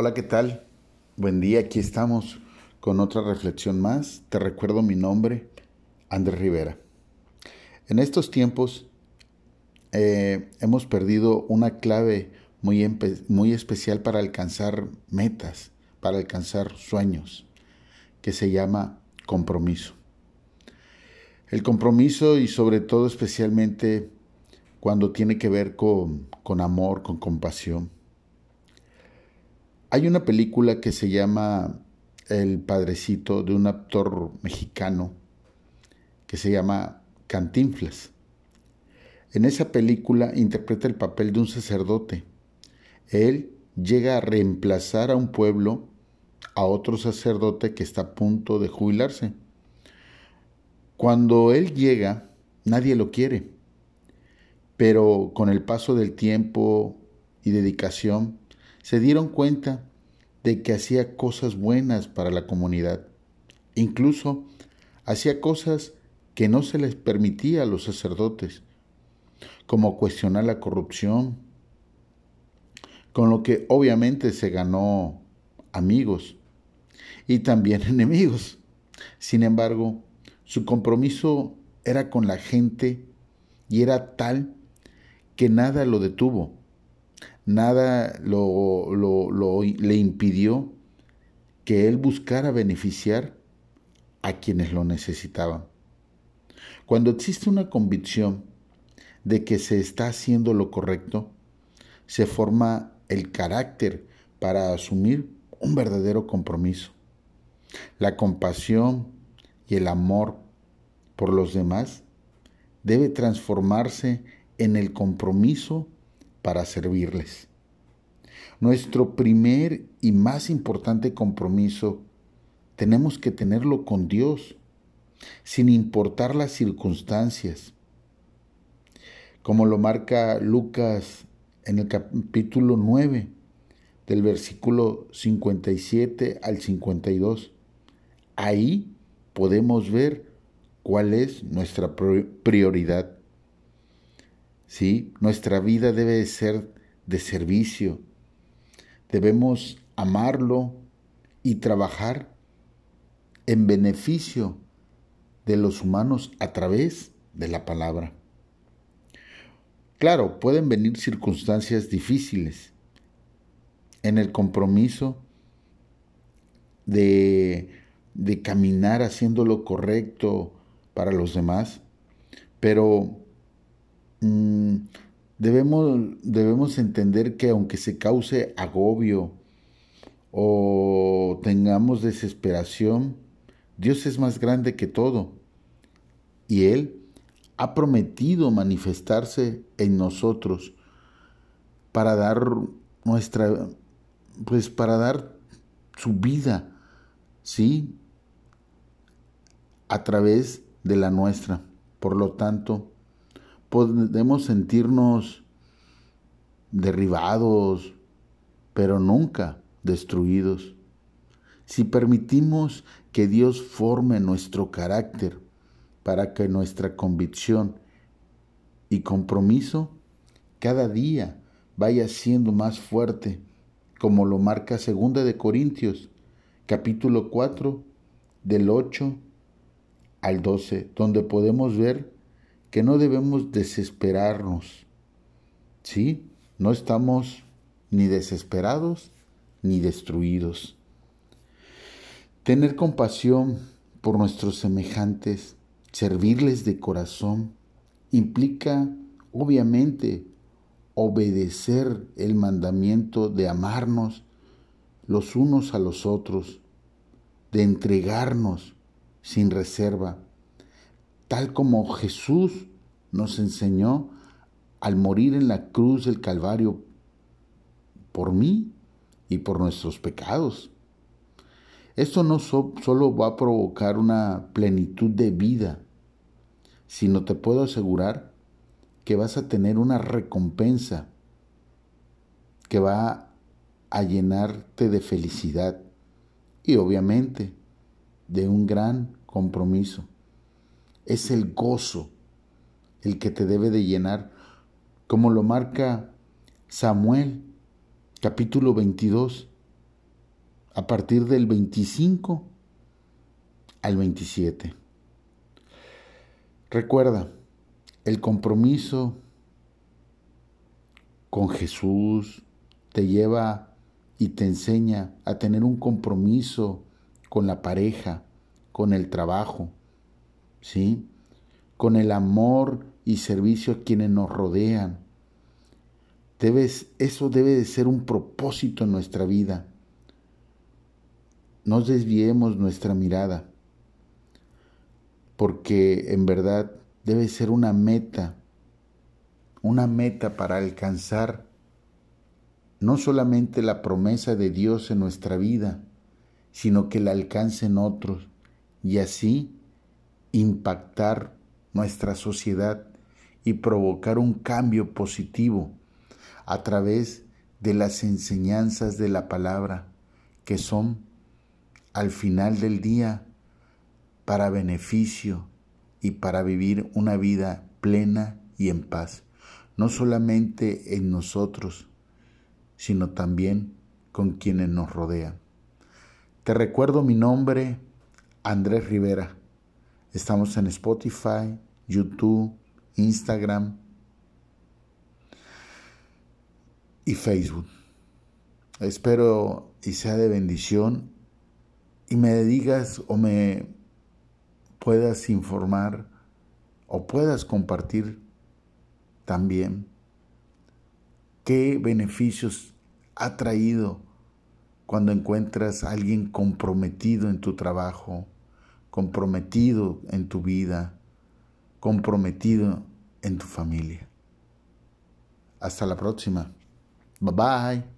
Hola, ¿qué tal? Buen día, aquí estamos con otra reflexión más. Te recuerdo mi nombre, Andrés Rivera. En estos tiempos eh, hemos perdido una clave muy, muy especial para alcanzar metas, para alcanzar sueños, que se llama compromiso. El compromiso y sobre todo especialmente cuando tiene que ver con, con amor, con compasión hay una película que se llama El Padrecito de un actor mexicano que se llama Cantinflas. En esa película interpreta el papel de un sacerdote. Él llega a reemplazar a un pueblo, a otro sacerdote que está a punto de jubilarse. Cuando él llega, nadie lo quiere, pero con el paso del tiempo y dedicación, se dieron cuenta de que hacía cosas buenas para la comunidad. Incluso hacía cosas que no se les permitía a los sacerdotes, como cuestionar la corrupción, con lo que obviamente se ganó amigos y también enemigos. Sin embargo, su compromiso era con la gente y era tal que nada lo detuvo nada lo, le impidió que él buscara beneficiar a quienes lo necesitaban. Cuando existe una convicción de que se está haciendo lo correcto, se forma el carácter para asumir un verdadero compromiso. La compasión y el amor por los demás debe transformarse en el compromiso para servirles. Nuestro primer y más importante compromiso tenemos que tenerlo con Dios, sin importar las circunstancias. Como lo marca Lucas en el capítulo 9, del versículo 57 al 52. Ahí podemos ver cuál es nuestra prioridad. ¿Sí? Nuestra vida debe ser de servicio. Debemos amarlo y trabajar en beneficio de los humanos a través de la palabra. Claro, pueden venir circunstancias difíciles en el compromiso de, de caminar haciendo lo correcto para los demás, pero Mm, debemos, debemos entender que aunque se cause agobio o tengamos desesperación, Dios es más grande que todo y Él ha prometido manifestarse en nosotros para dar nuestra, pues para dar su vida, ¿sí? A través de la nuestra. Por lo tanto, podemos sentirnos derribados, pero nunca destruidos. Si permitimos que Dios forme nuestro carácter para que nuestra convicción y compromiso cada día vaya siendo más fuerte, como lo marca segunda de Corintios, capítulo 4, del 8 al 12, donde podemos ver que no debemos desesperarnos. ¿Sí? No estamos ni desesperados ni destruidos. Tener compasión por nuestros semejantes, servirles de corazón, implica obviamente obedecer el mandamiento de amarnos los unos a los otros, de entregarnos sin reserva tal como Jesús nos enseñó al morir en la cruz del Calvario por mí y por nuestros pecados. Esto no solo va a provocar una plenitud de vida, sino te puedo asegurar que vas a tener una recompensa que va a llenarte de felicidad y obviamente de un gran compromiso es el gozo el que te debe de llenar, como lo marca Samuel, capítulo 22, a partir del 25 al 27. Recuerda, el compromiso con Jesús te lleva y te enseña a tener un compromiso con la pareja, con el trabajo, ¿sí? Con el amor y servicio a quienes nos rodean. Eso debe de ser un propósito en nuestra vida. No desviemos nuestra mirada, porque en verdad debe ser una meta, una meta para alcanzar no solamente la promesa de Dios en nuestra vida, sino que la alcancen otros y así impactar nuestra sociedad y provocar un cambio positivo a través de las enseñanzas de la palabra que son al final del día para beneficio y para vivir una vida plena y en paz, no solamente en nosotros, sino también con quienes nos rodean. Te recuerdo mi nombre, Andrés Rivera. Estamos en Spotify, YouTube, Instagram y Facebook. Espero y sea de bendición y me digas o me puedas informar o puedas compartir también qué beneficios ha traído cuando encuentras a alguien comprometido en tu trabajo, comprometido en tu vida, comprometido en tu familia. Hasta la próxima. Bye bye.